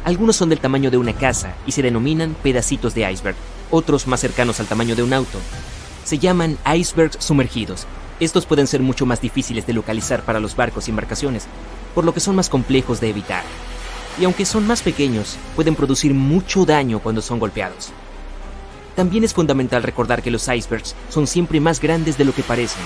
Algunos son del tamaño de una casa y se denominan pedacitos de iceberg, otros más cercanos al tamaño de un auto. Se llaman icebergs sumergidos. Estos pueden ser mucho más difíciles de localizar para los barcos y embarcaciones, por lo que son más complejos de evitar y aunque son más pequeños, pueden producir mucho daño cuando son golpeados. También es fundamental recordar que los icebergs son siempre más grandes de lo que parecen,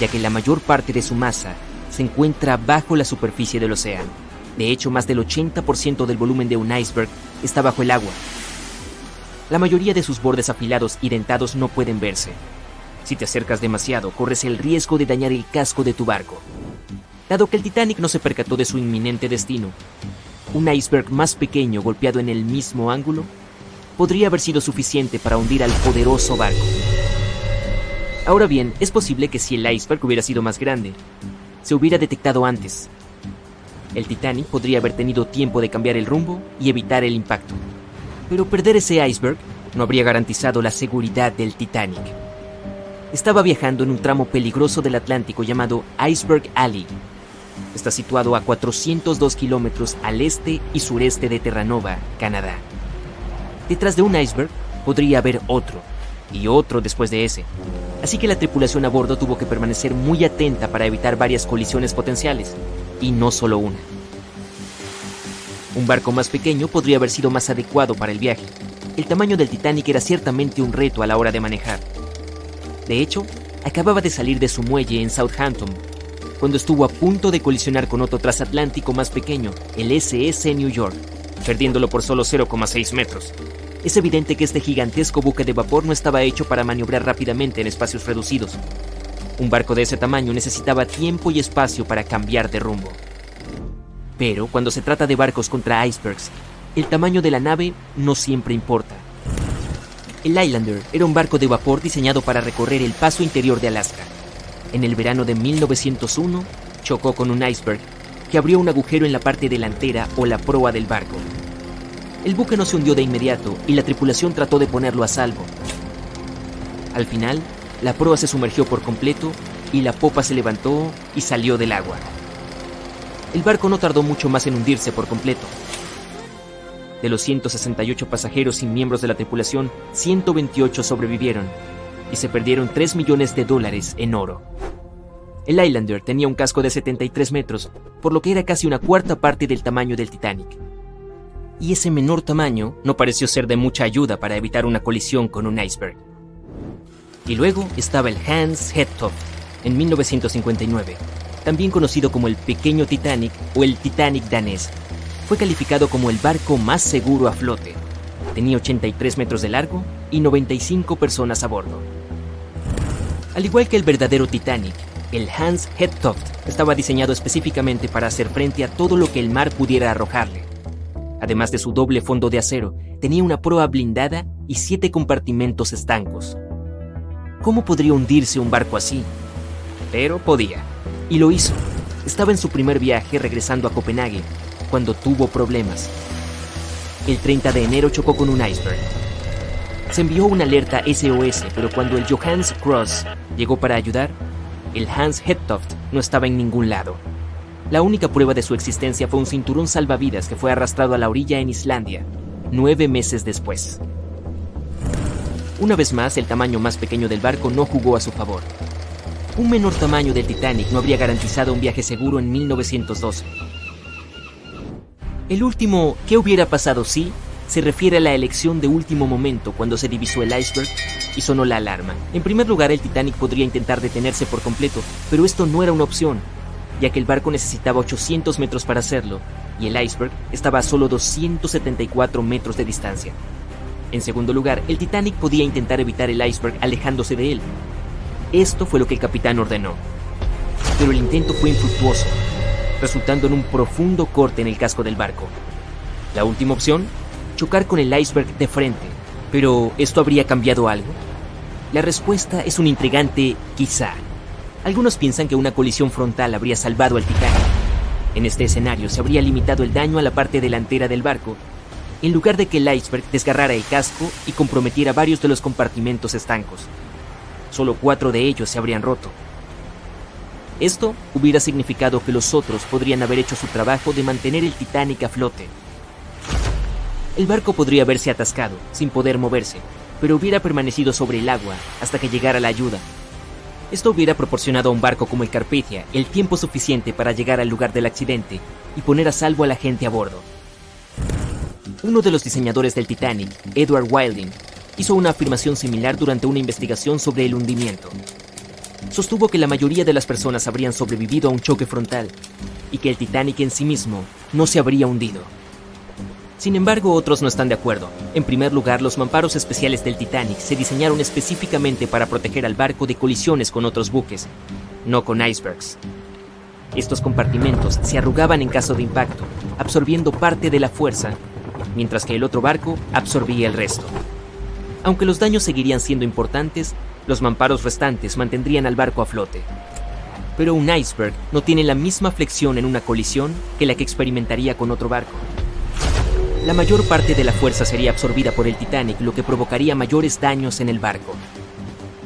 ya que la mayor parte de su masa se encuentra bajo la superficie del océano. De hecho, más del 80% del volumen de un iceberg está bajo el agua. La mayoría de sus bordes afilados y dentados no pueden verse. Si te acercas demasiado, corres el riesgo de dañar el casco de tu barco. Dado que el Titanic no se percató de su inminente destino, un iceberg más pequeño golpeado en el mismo ángulo podría haber sido suficiente para hundir al poderoso barco. Ahora bien, es posible que si el iceberg hubiera sido más grande, se hubiera detectado antes. El Titanic podría haber tenido tiempo de cambiar el rumbo y evitar el impacto. Pero perder ese iceberg no habría garantizado la seguridad del Titanic. Estaba viajando en un tramo peligroso del Atlántico llamado Iceberg Alley, Está situado a 402 kilómetros al este y sureste de Terranova, Canadá. Detrás de un iceberg podría haber otro, y otro después de ese. Así que la tripulación a bordo tuvo que permanecer muy atenta para evitar varias colisiones potenciales, y no solo una. Un barco más pequeño podría haber sido más adecuado para el viaje. El tamaño del Titanic era ciertamente un reto a la hora de manejar. De hecho, acababa de salir de su muelle en Southampton cuando estuvo a punto de colisionar con otro transatlántico más pequeño, el SS New York, perdiéndolo por solo 0,6 metros. Es evidente que este gigantesco buque de vapor no estaba hecho para maniobrar rápidamente en espacios reducidos. Un barco de ese tamaño necesitaba tiempo y espacio para cambiar de rumbo. Pero cuando se trata de barcos contra icebergs, el tamaño de la nave no siempre importa. El Islander era un barco de vapor diseñado para recorrer el paso interior de Alaska en el verano de 1901, chocó con un iceberg que abrió un agujero en la parte delantera o la proa del barco. El buque no se hundió de inmediato y la tripulación trató de ponerlo a salvo. Al final, la proa se sumergió por completo y la popa se levantó y salió del agua. El barco no tardó mucho más en hundirse por completo. De los 168 pasajeros y miembros de la tripulación, 128 sobrevivieron y se perdieron 3 millones de dólares en oro. El Islander tenía un casco de 73 metros, por lo que era casi una cuarta parte del tamaño del Titanic. Y ese menor tamaño no pareció ser de mucha ayuda para evitar una colisión con un iceberg. Y luego estaba el Hans Hedtoft, en 1959, también conocido como el Pequeño Titanic o el Titanic danés. Fue calificado como el barco más seguro a flote. Tenía 83 metros de largo y 95 personas a bordo. Al igual que el verdadero Titanic, el Hans Hedtoft estaba diseñado específicamente para hacer frente a todo lo que el mar pudiera arrojarle. Además de su doble fondo de acero, tenía una proa blindada y siete compartimentos estancos. ¿Cómo podría hundirse un barco así? Pero podía. Y lo hizo. Estaba en su primer viaje regresando a Copenhague, cuando tuvo problemas. El 30 de enero chocó con un iceberg. Se envió una alerta SOS, pero cuando el Johannes Cross llegó para ayudar, el Hans Hedtoft no estaba en ningún lado. La única prueba de su existencia fue un cinturón salvavidas que fue arrastrado a la orilla en Islandia, nueve meses después. Una vez más, el tamaño más pequeño del barco no jugó a su favor. Un menor tamaño del Titanic no habría garantizado un viaje seguro en 1912. El último ¿qué hubiera pasado si? Se refiere a la elección de último momento cuando se divisó el iceberg y sonó la alarma. En primer lugar, el Titanic podría intentar detenerse por completo, pero esto no era una opción, ya que el barco necesitaba 800 metros para hacerlo, y el iceberg estaba a solo 274 metros de distancia. En segundo lugar, el Titanic podía intentar evitar el iceberg alejándose de él. Esto fue lo que el capitán ordenó. Pero el intento fue infructuoso, resultando en un profundo corte en el casco del barco. La última opción chocar con el iceberg de frente. Pero, ¿esto habría cambiado algo? La respuesta es un intrigante quizá. Algunos piensan que una colisión frontal habría salvado al Titanic. En este escenario se habría limitado el daño a la parte delantera del barco, en lugar de que el iceberg desgarrara el casco y comprometiera varios de los compartimentos estancos. Solo cuatro de ellos se habrían roto. Esto hubiera significado que los otros podrían haber hecho su trabajo de mantener el Titanic a flote el barco podría haberse atascado, sin poder moverse, pero hubiera permanecido sobre el agua hasta que llegara la ayuda. Esto hubiera proporcionado a un barco como el Carpathia el tiempo suficiente para llegar al lugar del accidente y poner a salvo a la gente a bordo. Uno de los diseñadores del Titanic, Edward Wilding, hizo una afirmación similar durante una investigación sobre el hundimiento. Sostuvo que la mayoría de las personas habrían sobrevivido a un choque frontal y que el Titanic en sí mismo no se habría hundido. Sin embargo, otros no están de acuerdo. En primer lugar, los mamparos especiales del Titanic se diseñaron específicamente para proteger al barco de colisiones con otros buques, no con icebergs. Estos compartimentos se arrugaban en caso de impacto, absorbiendo parte de la fuerza, mientras que el otro barco absorbía el resto. Aunque los daños seguirían siendo importantes, los mamparos restantes mantendrían al barco a flote. Pero un iceberg no tiene la misma flexión en una colisión que la que experimentaría con otro barco. La mayor parte de la fuerza sería absorbida por el Titanic, lo que provocaría mayores daños en el barco.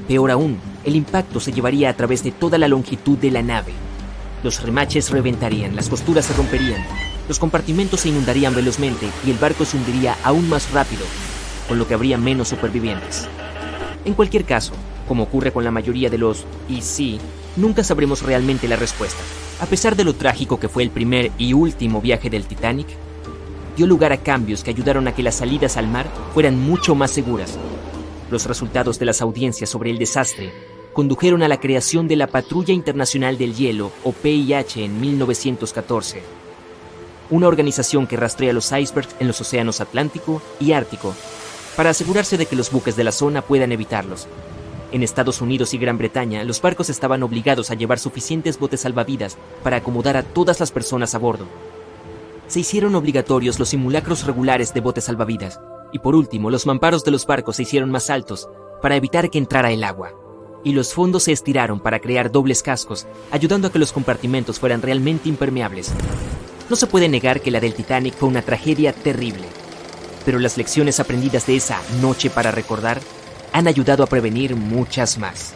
Peor aún, el impacto se llevaría a través de toda la longitud de la nave. Los remaches reventarían, las costuras se romperían, los compartimentos se inundarían velozmente y el barco se hundiría aún más rápido, con lo que habría menos supervivientes. En cualquier caso, como ocurre con la mayoría de los y sí, nunca sabremos realmente la respuesta. A pesar de lo trágico que fue el primer y último viaje del Titanic, dio lugar a cambios que ayudaron a que las salidas al mar fueran mucho más seguras. Los resultados de las audiencias sobre el desastre condujeron a la creación de la Patrulla Internacional del Hielo, o PIH, en 1914, una organización que rastrea los icebergs en los océanos Atlántico y Ártico, para asegurarse de que los buques de la zona puedan evitarlos. En Estados Unidos y Gran Bretaña, los barcos estaban obligados a llevar suficientes botes salvavidas para acomodar a todas las personas a bordo se hicieron obligatorios los simulacros regulares de botes salvavidas, y por último los mamparos de los barcos se hicieron más altos para evitar que entrara el agua. Y los fondos se estiraron para crear dobles cascos, ayudando a que los compartimentos fueran realmente impermeables. No se puede negar que la del Titanic fue una tragedia terrible, pero las lecciones aprendidas de esa noche para recordar han ayudado a prevenir muchas más.